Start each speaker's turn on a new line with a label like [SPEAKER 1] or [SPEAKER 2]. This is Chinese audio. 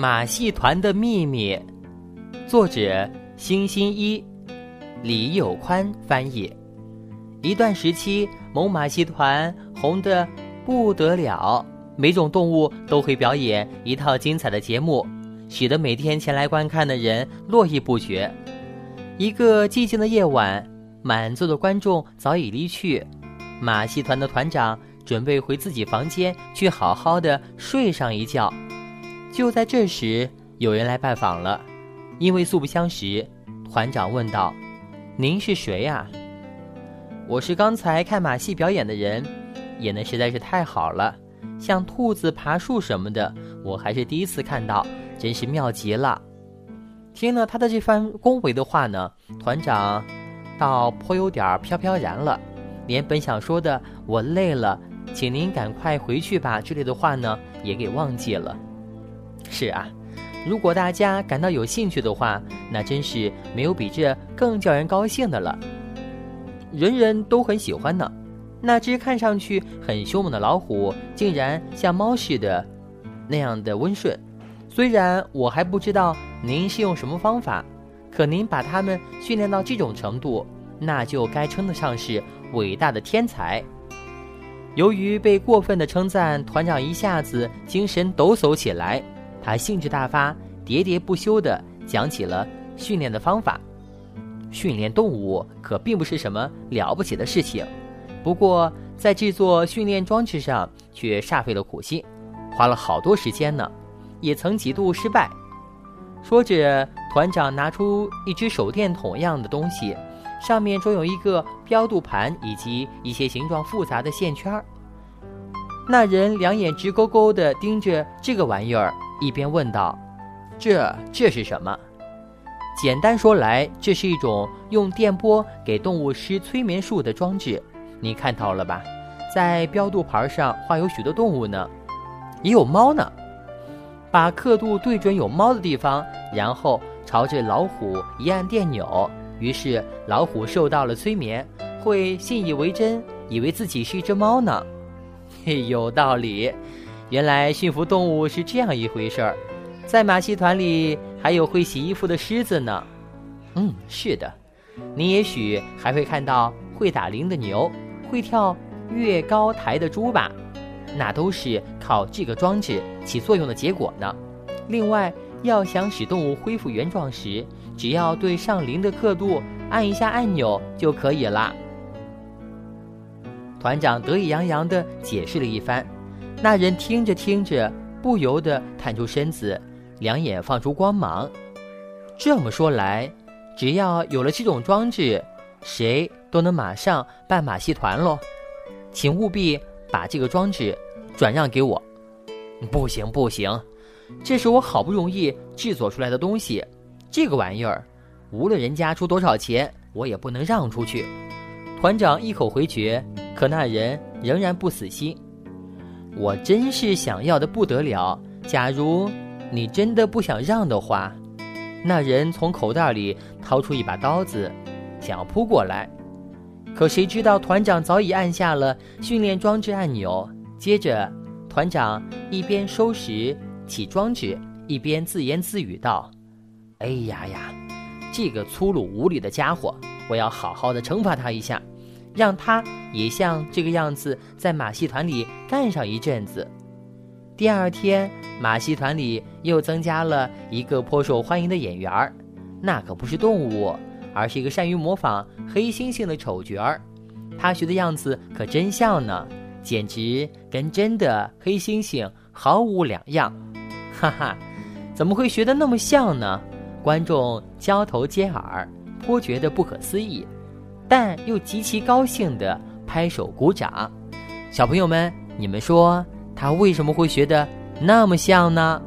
[SPEAKER 1] 马戏团的秘密，作者：星星一，李有宽翻译。一段时期，某马戏团红得不得了，每种动物都会表演一套精彩的节目，使得每天前来观看的人络绎不绝。一个寂静的夜晚，满座的观众早已离去，马戏团的团长准备回自己房间去好好的睡上一觉。就在这时，有人来拜访了。因为素不相识，团长问道：“您是谁呀？”“我是刚才看马戏表演的人，演的实在是太好了，像兔子爬树什么的，我还是第一次看到，真是妙极了。”听了他的这番恭维的话呢，团长倒颇有点飘飘然了，连本想说的“我累了，请您赶快回去吧”之类的话呢，也给忘记了。是啊，如果大家感到有兴趣的话，那真是没有比这更叫人高兴的了。人人都很喜欢呢。那只看上去很凶猛的老虎，竟然像猫似的那样的温顺。虽然我还不知道您是用什么方法，可您把它们训练到这种程度，那就该称得上是伟大的天才。由于被过分的称赞，团长一下子精神抖擞起来。他兴致大发，喋喋不休地讲起了训练的方法。训练动物可并不是什么了不起的事情，不过在制作训练装置上却煞费了苦心，花了好多时间呢，也曾几度失败。说着，团长拿出一只手电筒一样的东西，上面装有一个标度盘以及一些形状复杂的线圈儿。那人两眼直勾勾地盯着这个玩意儿。一边问道：“这这是什么？”简单说来，这是一种用电波给动物施催眠术的装置。你看到了吧？在标度牌上画有许多动物呢，也有猫呢。把刻度对准有猫的地方，然后朝着老虎一按电钮，于是老虎受到了催眠，会信以为真，以为自己是一只猫呢。嘿，有道理。原来驯服动物是这样一回事儿，在马戏团里还有会洗衣服的狮子呢。嗯，是的，你也许还会看到会打铃的牛，会跳越高台的猪吧？那都是靠这个装置起作用的结果呢。另外，要想使动物恢复原状时，只要对上铃的刻度按一下按钮就可以了。团长得意洋洋地解释了一番。那人听着听着，不由得探出身子，两眼放出光芒。这么说来，只要有了这种装置，谁都能马上办马戏团喽。请务必把这个装置转让给我。不行不行，这是我好不容易制作出来的东西，这个玩意儿，无论人家出多少钱，我也不能让出去。团长一口回绝，可那人仍然不死心。我真是想要的不得了。假如你真的不想让的话，那人从口袋里掏出一把刀子，想要扑过来。可谁知道团长早已按下了训练装置按钮。接着，团长一边收拾起装置，一边自言自语道：“哎呀呀，这个粗鲁无礼的家伙，我要好好的惩罚他一下。”让他也像这个样子，在马戏团里干上一阵子。第二天，马戏团里又增加了一个颇受欢迎的演员儿，那可不是动物，而是一个善于模仿黑猩猩的丑角儿。他学的样子可真像呢，简直跟真的黑猩猩毫无两样。哈哈，怎么会学得那么像呢？观众交头接耳，颇觉得不可思议。但又极其高兴的拍手鼓掌，小朋友们，你们说他为什么会学的那么像呢？